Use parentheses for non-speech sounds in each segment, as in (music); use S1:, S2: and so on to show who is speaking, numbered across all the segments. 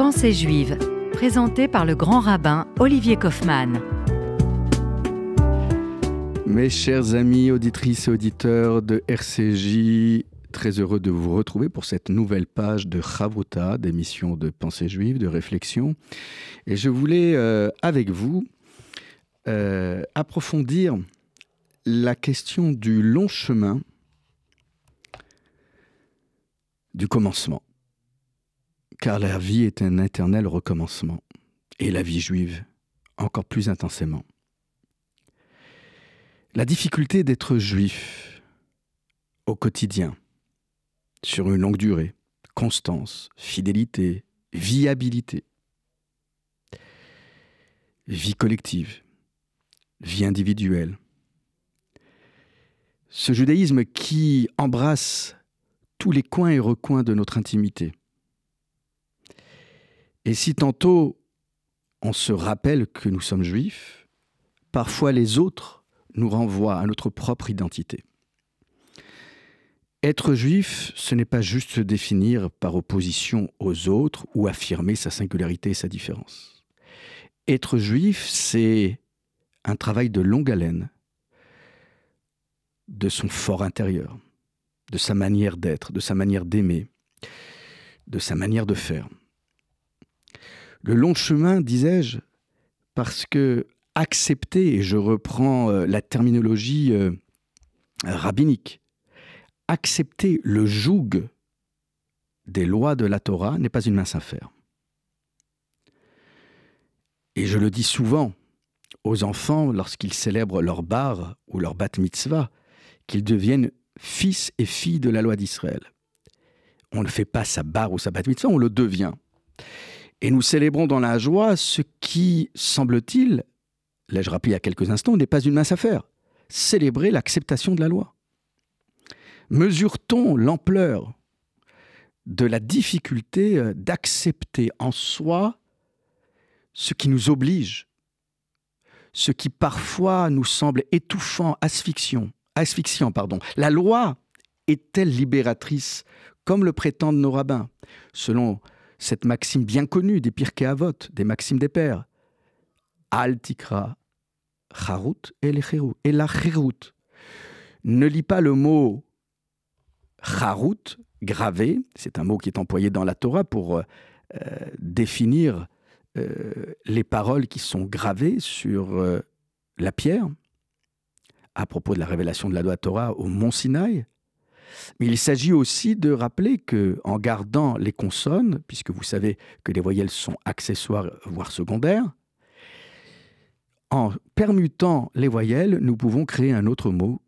S1: Pensée juive, présentée par le grand rabbin Olivier Kaufmann.
S2: Mes chers amis, auditrices et auditeurs de RCJ, très heureux de vous retrouver pour cette nouvelle page de Chavruta, d'émission de pensée juive, de réflexion. Et je voulais, euh, avec vous, euh, approfondir la question du long chemin du commencement car la vie est un éternel recommencement, et la vie juive encore plus intensément. La difficulté d'être juif au quotidien, sur une longue durée, constance, fidélité, viabilité, vie collective, vie individuelle. Ce judaïsme qui embrasse tous les coins et recoins de notre intimité, et si tantôt on se rappelle que nous sommes juifs, parfois les autres nous renvoient à notre propre identité. Être juif, ce n'est pas juste se définir par opposition aux autres ou affirmer sa singularité et sa différence. Être juif, c'est un travail de longue haleine, de son fort intérieur, de sa manière d'être, de sa manière d'aimer, de sa manière de faire. Le long chemin, disais-je, parce que accepter, et je reprends euh, la terminologie euh, rabbinique, accepter le joug des lois de la Torah n'est pas une mince affaire. Et je le dis souvent aux enfants lorsqu'ils célèbrent leur bar ou leur bat mitzvah, qu'ils deviennent fils et filles de la loi d'Israël. On ne fait pas sa bar ou sa bat mitzvah, on le devient. Et nous célébrons dans la joie ce qui, semble-t-il, l'ai-je rappelé il y a quelques instants, n'est pas une mince affaire. Célébrer l'acceptation de la loi. Mesure-t-on l'ampleur de la difficulté euh, d'accepter en soi ce qui nous oblige, ce qui parfois nous semble étouffant, asphyxiant, asphyxiant pardon. La loi est-elle libératrice, comme le prétendent nos rabbins? Selon cette maxime bien connue des Pirkei Avot, des maximes des pères. Al tikra charut et et la chirut. Ne lis pas le mot charut, gravé, c'est un mot qui est employé dans la Torah pour euh, définir euh, les paroles qui sont gravées sur euh, la pierre, à propos de la révélation de la Torah au mont Sinaï. Mais il s'agit aussi de rappeler que, en gardant les consonnes, puisque vous savez que les voyelles sont accessoires, voire secondaires, en permutant les voyelles, nous pouvons créer un autre mot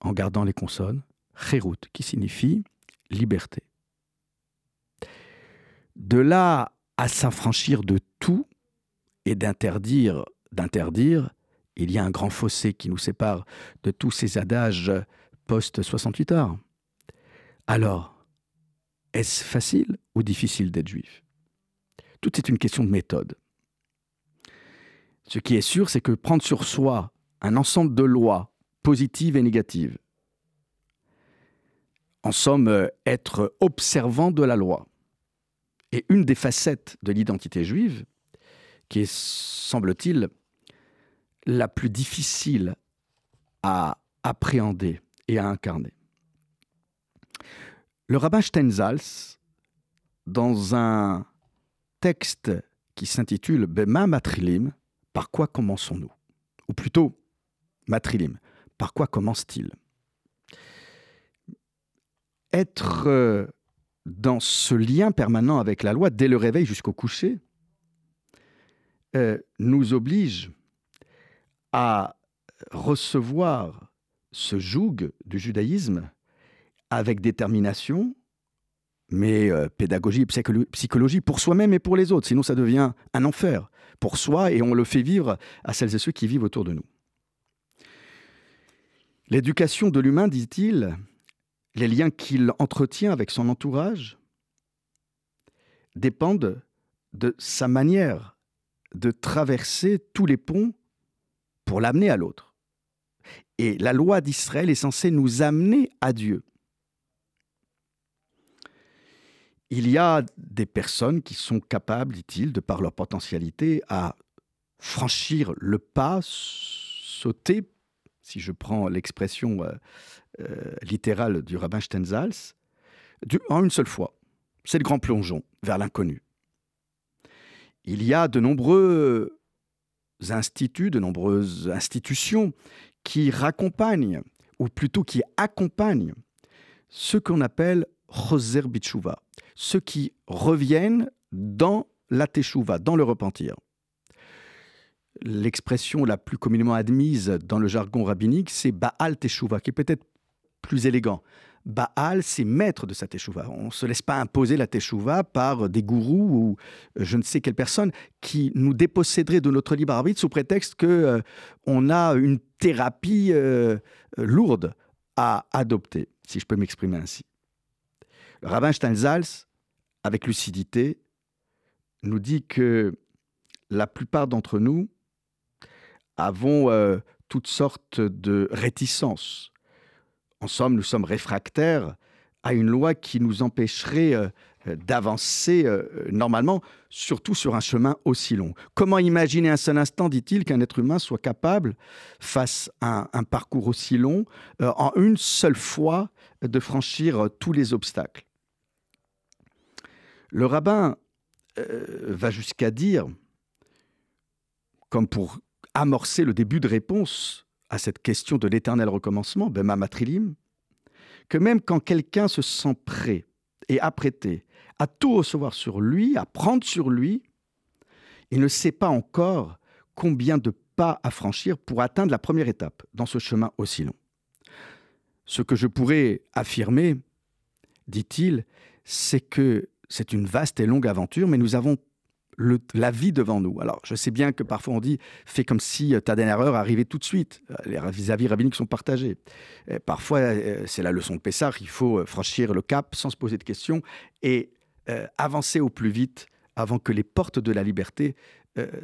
S2: en gardant les consonnes, cherut, qui signifie liberté. De là à s'affranchir de tout et d'interdire, d'interdire, il y a un grand fossé qui nous sépare de tous ces adages post-68 heures. Alors, est-ce facile ou difficile d'être juif? Tout est une question de méthode. Ce qui est sûr, c'est que prendre sur soi un ensemble de lois positives et négatives, en somme, être observant de la loi, est une des facettes de l'identité juive qui est, semble-t-il, la plus difficile à appréhender et à incarner. Le rabbin Stenzals, dans un texte qui s'intitule Bema Matrilim, par quoi commençons-nous? Ou plutôt, Matrilim, par quoi commence-t-il? Être euh, dans ce lien permanent avec la loi, dès le réveil jusqu'au coucher, euh, nous oblige à recevoir ce joug du judaïsme avec détermination, mais euh, pédagogie et psychologie pour soi-même et pour les autres. Sinon, ça devient un enfer pour soi et on le fait vivre à celles et ceux qui vivent autour de nous. L'éducation de l'humain, dit-il, les liens qu'il entretient avec son entourage dépendent de sa manière de traverser tous les ponts pour l'amener à l'autre. Et la loi d'Israël est censée nous amener à Dieu. il y a des personnes qui sont capables, dit-il, de par leur potentialité, à franchir le pas, sauter, si je prends l'expression euh, euh, littérale du rabbin Stenzhals, en une seule fois. C'est le grand plongeon vers l'inconnu. Il y a de nombreux instituts, de nombreuses institutions qui raccompagnent, ou plutôt qui accompagnent, ce qu'on appelle Choser Bichouva, ceux qui reviennent dans la Teshuvah, dans le repentir. L'expression la plus communément admise dans le jargon rabbinique, c'est Baal Teshuvah, qui est peut-être plus élégant. Baal, c'est maître de sa teshuva. On ne se laisse pas imposer la teshuva par des gourous ou euh, je ne sais quelle personne qui nous déposséderait de notre libre arbitre sous prétexte que euh, on a une thérapie euh, lourde à adopter, si je peux m'exprimer ainsi. Le rabbin Steinsalz, avec lucidité, nous dit que la plupart d'entre nous avons toutes sortes de réticences en somme, nous sommes réfractaires à une loi qui nous empêcherait euh, euh, d'avancer euh, normalement, surtout sur un chemin aussi long. Comment imaginer un seul instant, dit-il, qu'un être humain soit capable, face à un, parcours aussi long, en une seule fois, de franchir tous les obstacles? Le rabbin va jusqu'à dire, comme pour amorcer le début de réponse à cette question de l'éternel recommencement, Bema Matrilim, que même quand quelqu'un se sent prêt et apprêté à tout recevoir sur lui, à prendre sur lui, il ne sait pas encore combien de pas à franchir pour atteindre la première étape dans ce chemin aussi long. Ce que je pourrais affirmer, dit-il, c'est que c'est une vaste et longue aventure, mais nous avons la vie devant nous. Alors, je sais bien que parfois on dit fais comme si euh, ta dernière heure arrivait tout de suite. Euh, les vis-à-vis rabbiniques sont partagés. parfois, euh, c'est la leçon de Pessah il faut franchir le cap sans se poser de questions et avancer au plus vite avant que les portes de la liberté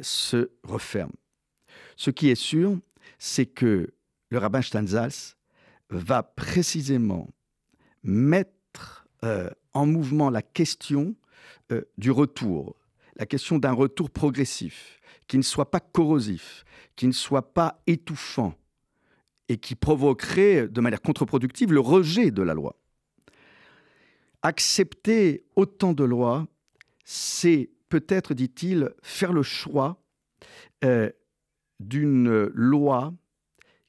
S2: se referment. Ce qui est sûr, c'est que le rabbin Steinsalz va précisément mettre en mouvement la question du retour la question d'un retour progressif, qui ne soit pas corrosif, qui ne soit pas étouffant et qui provoquerait de manière contre-productive le rejet de la loi. Accepter autant de lois, c'est peut-être, dit-il, faire le choix euh, d'une loi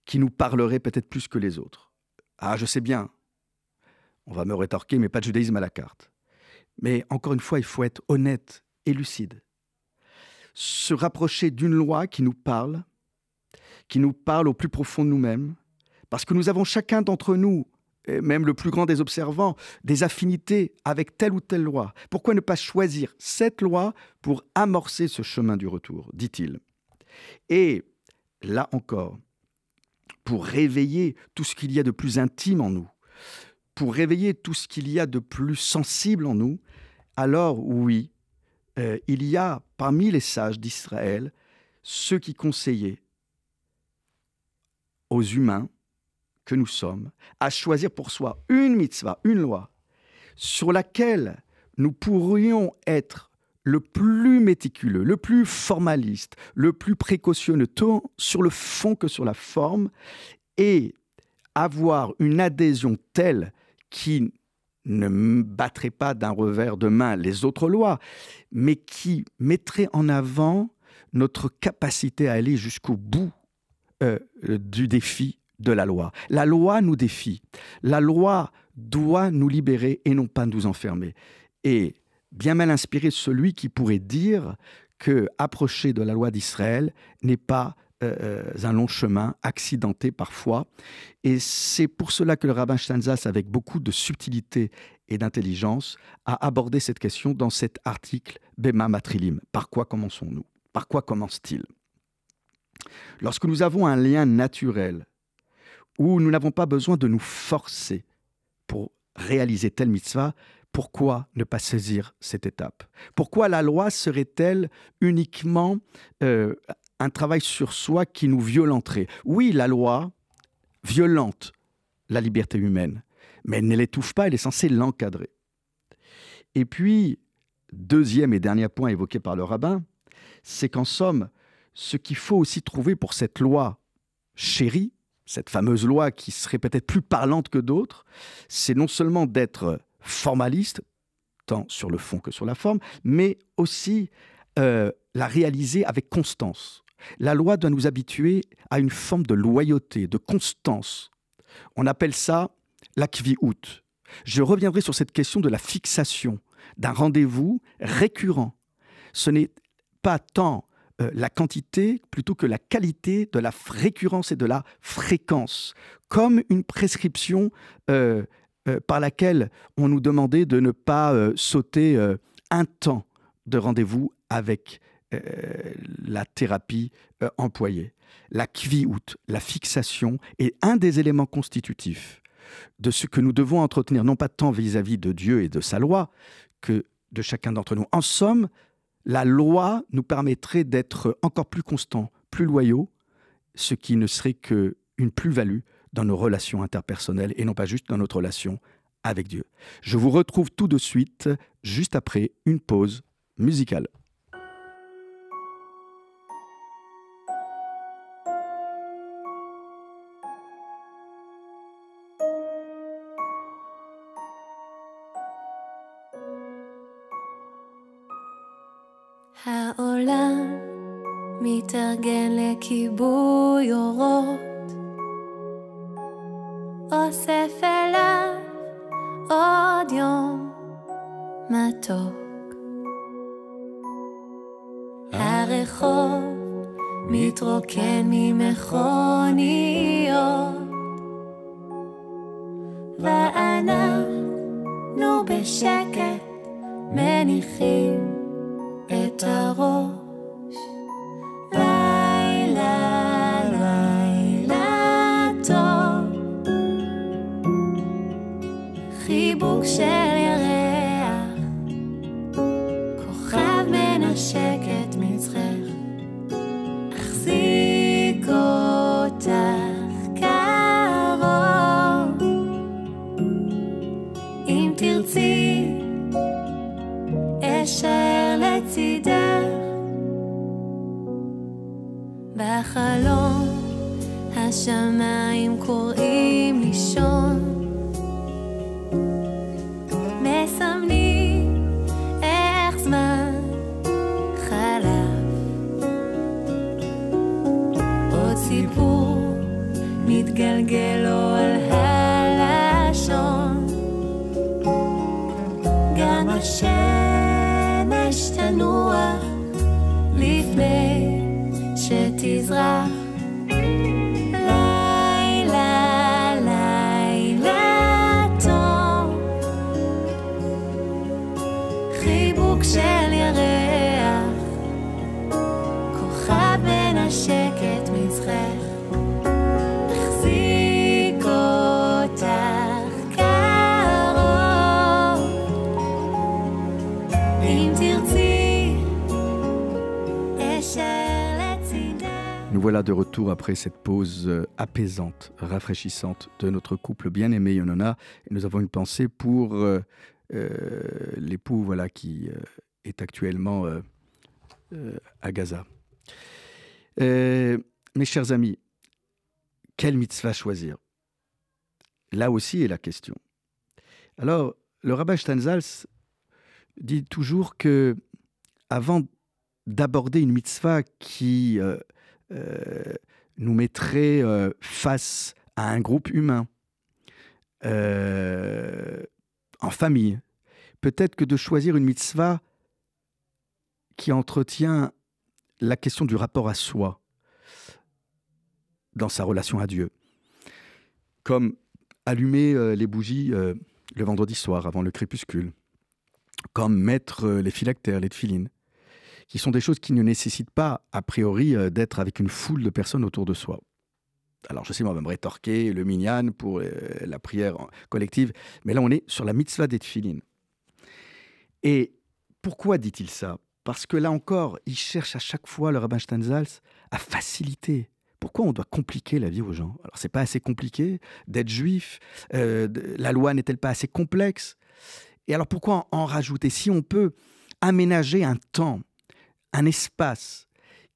S2: qui nous parlerait peut-être plus que les autres. Ah, je sais bien, on va me rétorquer, mais pas de judaïsme à la carte. Mais encore une fois, il faut être honnête et lucide. Se rapprocher d'une loi qui nous parle, qui nous parle au plus profond de nous-mêmes, parce que nous avons chacun d'entre nous, même le plus grand des observants, des affinités avec telle ou telle loi. Pourquoi ne pas choisir cette loi pour amorcer ce chemin du retour, dit-il. Et là encore, pour réveiller tout ce qu'il y a de plus intime en nous, pour réveiller tout ce qu'il y a de plus sensible en nous, alors oui, euh, il y a parmi les sages d'Israël ceux qui conseillaient aux humains que nous sommes à choisir pour soi une mitzvah, une loi, sur laquelle nous pourrions être le plus méticuleux, le plus formaliste, le plus précautionneux, tant sur le fond que sur la forme, et avoir une adhésion telle qui ne battrait pas d'un revers de main les autres lois, mais qui mettrait en avant notre capacité à aller jusqu'au bout euh, du défi de la loi. La loi nous défie. La loi doit nous libérer et non pas nous enfermer. Et bien mal inspiré celui qui pourrait dire que approcher de la loi d'Israël n'est pas euh, euh, un long chemin, accidenté parfois. Et c'est pour cela que le rabbin Steinzas, avec beaucoup de subtilité et d'intelligence, a abordé cette question dans cet article Bema Matrilim. Par quoi commençons-nous? Par quoi commence-t-il? Lorsque nous avons un lien naturel, où nous n'avons pas besoin de nous forcer pour réaliser telle mitzvah, pourquoi ne pas saisir cette étape? Pourquoi la loi serait-elle uniquement euh, un travail sur soi qui nous violenterait. Oui, la loi violente la liberté humaine, mais elle ne l'étouffe pas, elle est censée l'encadrer. Et puis, deuxième et dernier point évoqué par le rabbin, c'est qu'en somme, ce qu'il faut aussi trouver pour cette loi chérie, cette fameuse loi qui serait peut-être plus parlante que d'autres, c'est non seulement d'être formaliste, tant sur le fond que sur la forme, mais aussi euh, la réaliser avec constance. La loi doit nous habituer à une forme de loyauté, de constance. On appelle ça la out. Je reviendrai sur cette question de la fixation d'un rendez-vous récurrent. Ce n'est pas tant euh, la quantité plutôt que la qualité de la récurrence et de la fréquence, comme une prescription euh, euh, par laquelle on nous demandait de ne pas sauter un temps de rendez-vous avec la thérapie employée. La out, la fixation, est un des éléments constitutifs de ce que nous devons entretenir, non pas tant vis-à-vis de Dieu et de sa loi, que de chacun d'entre nous. En somme, la loi nous permettrait d'être encore plus constants, plus loyaux, ce qui ne serait qu'une plus-value dans nos relations interpersonnelles et non pas juste dans notre relation avec Dieu. Je vous retrouve tout de suite, juste après une pause musicale.
S3: מתרוקן ממכוניות, ואנחנו בשקט מניחים את הראש. בחלום השמיים קוראים לישון. מסמנים איך מתגלגל שתזרח. לילה, לילה של ירח,
S2: voilà de retour après cette pause euh, apaisante, rafraîchissante de notre couple bien-aimé Yonona. Nous avons une pensée pour euh, euh, l'époux voilà, qui est actuellement à Gaza. Mes chers amis, quelle mitzvah choisir? Là aussi est la question. Alors, le rabbin Steinsaltz dit toujours que avant d'aborder une mitzvah qui nous mettrait euh, face à un groupe humain, euh, en famille, peut-être que de choisir une mitzvah qui entretient la question du rapport à soi dans sa relation à Dieu. Comme allumer euh, les bougies euh, le vendredi soir avant le crépuscule, comme mettre euh, les phylactères, les tefilines, qui sont des choses qui ne nécessitent pas, a priori, euh, d'être avec une foule de personnes autour de soi. Alors, je sais, on va me rétorquer le minyan pour euh, la prière collective, mais là, on est sur la mitzvah des. Et pourquoi dit-il ça? Parce que là encore, il cherche à chaque fois, le rabbin Steinsaltz, à faciliter. Pourquoi on doit compliquer la vie aux gens? Alors, c'est pas assez compliqué d'être juif. euh, la loi n'est-elle pas assez complexe? Et alors pourquoi en rajouter? Si on peut aménager un temps, un espace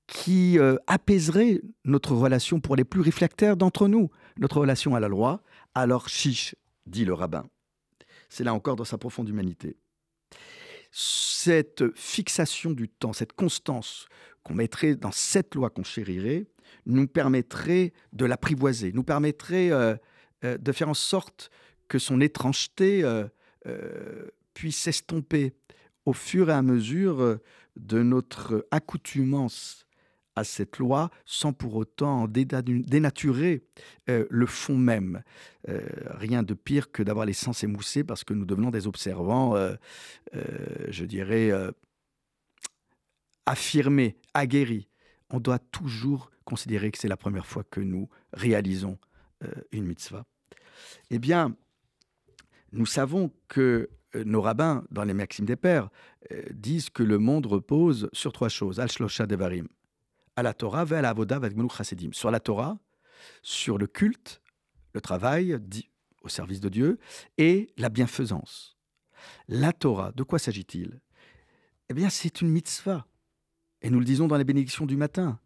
S2: qui euh, apaiserait notre relation pour les plus réfractaires d'entre nous, notre relation à la loi, alors chiche, dit le rabbin. C'est là encore dans sa profonde humanité. Cette fixation du temps, cette constance qu'on mettrait dans cette loi qu'on chérirait, nous permettrait de l'apprivoiser, nous permettrait euh, euh, de faire en sorte que son étrangeté puisse s'estomper au fur et à mesure euh, de notre accoutumance à cette loi sans pour autant dénaturer euh, le fond même. Euh, rien de pire que d'avoir les sens émoussés parce que nous devenons des observants, je dirais, affirmés, aguerris. On doit toujours considérer que c'est la première fois que nous réalisons une mitzvah. Eh bien, nous savons que nos rabbins, dans les Maximes des Pères, euh, disent que le monde repose sur trois choses. Al Shlosha Devarim. À la Torah, à la Avoda, Chassidim. Sur la Torah, sur le culte, le travail dit au service de Dieu, et la bienfaisance. La Torah, de quoi s'agit-il? Eh bien, c'est une mitzvah. Et nous le disons dans les bénédictions du matin.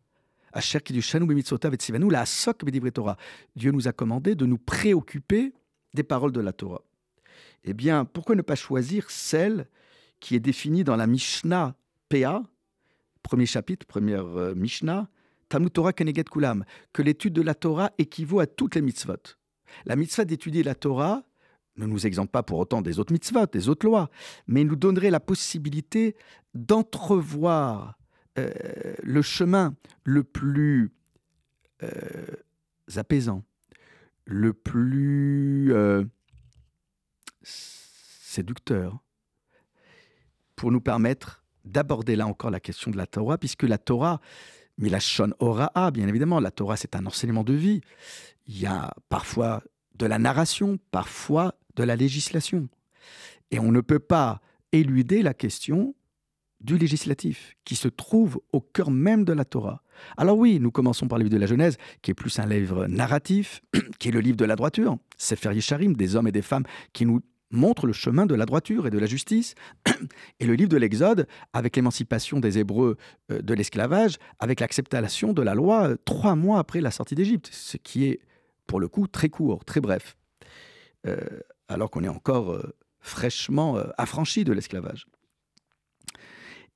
S2: Dieu nous a commandé de nous préoccuper des paroles de la Torah. Eh bien, pourquoi ne pas choisir celle qui est définie dans la Mishnah PA, premier chapitre, première euh, Mishnah, Talmud Torah Keneget Kulam, que l'étude de la Torah équivaut à toutes les mitzvot. La mitzvah d'étudier la Torah ne nous exempte pas pour autant des autres mitzvot, des autres lois, mais nous donnerait la possibilité d'entrevoir euh, le chemin le plus euh, apaisant, le plus euh, séducteur, pour nous permettre d'aborder là encore la question de la Torah, puisque la Torah, mais la Shon Hora'a, bien évidemment, la Torah c'est un enseignement de vie. Il y a parfois de la narration, parfois de la législation. Et on ne peut pas éluder la question du législatif, qui se trouve au cœur même de la Torah. Alors oui, nous commençons par le livre de la Genèse, qui est plus un livre narratif, (clears throat) qui est le livre de la droiture, Sefer Yesharim, des hommes et des femmes qui nous montrent le chemin de la droiture et de la justice, (clears throat) et le livre de l'Exode, avec l'émancipation des Hébreux euh, de l'esclavage, avec l'acceptation de la loi euh, trois mois après la sortie d'Égypte, ce qui est pour le coup très court, très bref, Euh, alors qu'on est encore fraîchement affranchi de l'esclavage.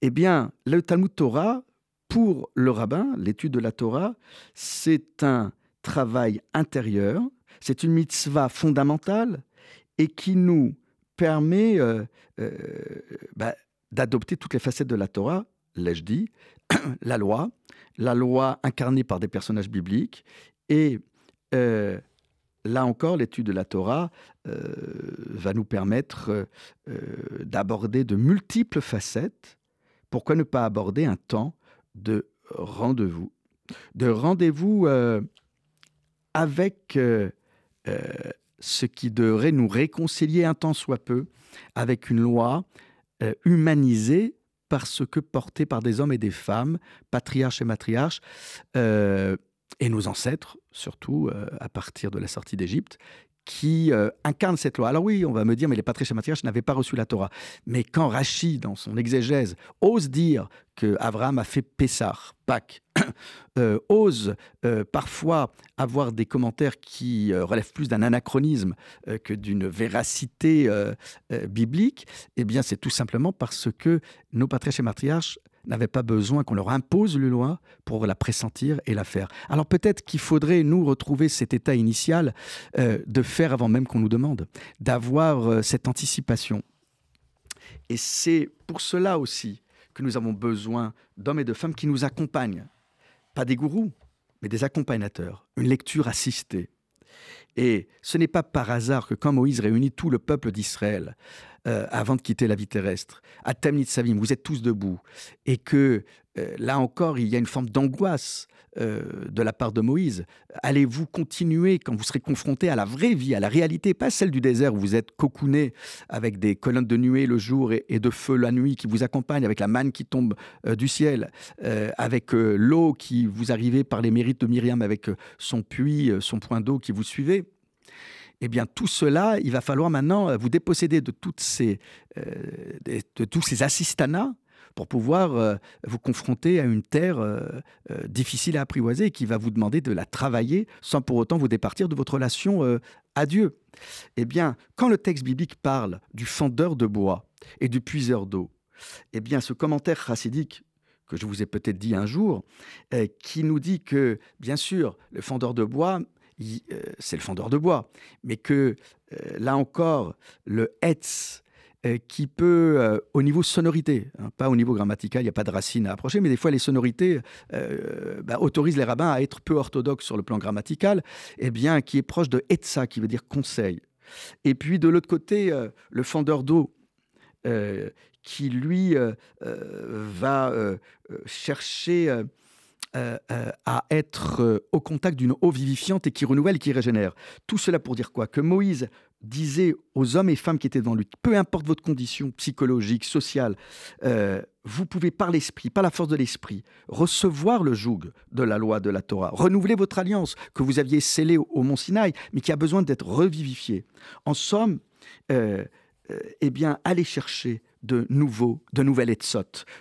S2: Eh bien, le Talmud Torah, pour le rabbin, l'étude de la Torah, c'est un travail intérieur, c'est une mitzvah fondamentale et qui nous permet euh, euh, bah, d'adopter toutes les facettes de la Torah, l'ai-je dit, (clears throat) la loi, la loi incarnée par des personnages bibliques, et euh, là encore, l'étude de la Torah va nous permettre d'aborder de multiples facettes. Pourquoi ne pas aborder un temps de rendez-vous De rendez-vous avec ce qui devrait nous réconcilier un temps soit peu avec une loi euh, humanisée parce que portée par des hommes et des femmes, patriarches et matriarches, euh, et nos ancêtres, surtout euh, à partir de la sortie d'Égypte, qui euh, incarnent cette loi. Alors oui, on va me dire, mais les patriarches et matriarches n'avaient pas reçu la Torah. Mais quand Rachid, dans son exégèse, ose dire que Abraham a fait Pessah, Pâques, (coughs) euh, ose euh, parfois avoir des commentaires qui relèvent plus d'un anachronisme que d'une véracité biblique, eh bien c'est tout simplement parce que nos patriarches et matriarches n'avaient pas besoin qu'on leur impose une loi pour la pressentir et la faire. Alors peut-être qu'il faudrait nous retrouver cet état initial euh, de faire avant même qu'on nous demande, d'avoir euh, cette anticipation. Et c'est pour cela aussi que nous avons besoin d'hommes et de femmes qui nous accompagnent. Pas des gourous, mais des accompagnateurs. Une lecture assistée. Et ce n'est pas par hasard que quand Moïse réunit tout le peuple d'Israël euh, avant de quitter la vie terrestre, à Tamnit Savim, vous êtes tous debout, et que euh, là encore, il y a une forme d'angoisse euh, de la part de Moïse. Allez-vous continuer quand vous serez confronté à la vraie vie, à la réalité, pas celle du désert où vous êtes cocooné avec des colonnes de nuée le jour et, de feu la nuit qui vous accompagnent, avec la manne qui tombe du ciel, avec l'eau qui vous arrivez par les mérites de Myriam, avec son puits, son point d'eau qui vous suivez eh bien tout cela, il va falloir maintenant euh, vous déposséder de, toutes ces, euh, de, tous ces assistanats pour pouvoir euh, vous confronter à une terre difficile à apprivoiser et qui va vous demander de la travailler sans pour autant vous départir de votre relation à Dieu. Eh bien, quand le texte biblique parle du fendeur de bois et du puiseur d'eau, eh bien, ce commentaire chassidique que je vous ai peut-être dit un jour, qui nous dit que, bien sûr, le fendeur de bois, c'est le fendeur de bois, mais que, euh, là encore, le hetz, euh, qui peut, euh, au niveau sonorité, hein, pas au niveau grammatical, il n'y a pas de racine à approcher, mais des fois les sonorités euh, bah, autorisent les rabbins à être peu orthodoxes sur le plan grammatical, eh bien, qui est proche de etza, qui veut dire conseil. Et puis de l'autre côté, euh, le fendeur d'eau, euh, qui lui euh, euh, va euh, euh, chercher euh, euh, à être euh, au contact d'une eau vivifiante et qui renouvelle et qui régénère. Tout cela pour dire quoi? Que Moïse disait aux hommes et femmes qui étaient devant lui, peu importe votre condition psychologique, sociale, vous pouvez par l'esprit, par la force de l'esprit, recevoir le joug de la loi de la Torah, renouveler votre alliance que vous aviez scellée au, au mont Sinaï, mais qui a besoin d'être revivifiée. En somme, eh bien, allez chercher de nouveaux, de nouvelles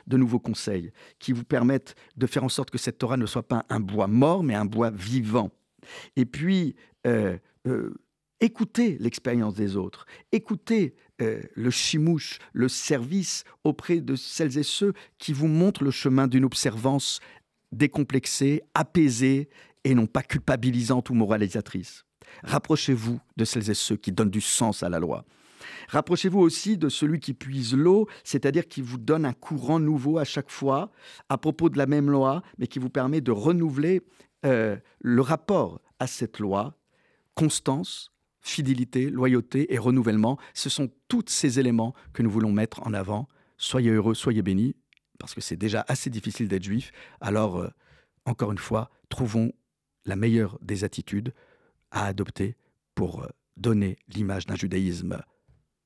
S2: de nouveaux conseils qui vous permettent de faire en sorte que cette Torah ne soit pas un bois mort, mais un bois vivant. Et puis, euh, euh, écoutez l'expérience des autres, écoutez euh, le chimouche, le service auprès de celles et ceux qui vous montrent le chemin d'une observance décomplexée, apaisée et non pas culpabilisante ou moralisatrice. Rapprochez-vous de celles et ceux qui donnent du sens à la loi. Rapprochez-vous aussi de celui qui puise l'eau, c'est-à-dire qui vous donne un courant nouveau à chaque fois à propos de la même loi, mais qui vous permet de renouveler euh, le rapport à cette loi. Constance, fidélité, loyauté et renouvellement, ce sont tous ces éléments que nous voulons mettre en avant. Soyez heureux, soyez bénis, parce que c'est déjà assez difficile d'être juif. Alors, euh, encore une fois, trouvons la meilleure des attitudes à adopter pour euh, donner l'image d'un judaïsme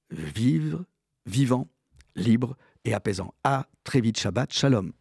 S2: vivre, vivant, libre et apaisant. À très vite, Shabbat, Shalom.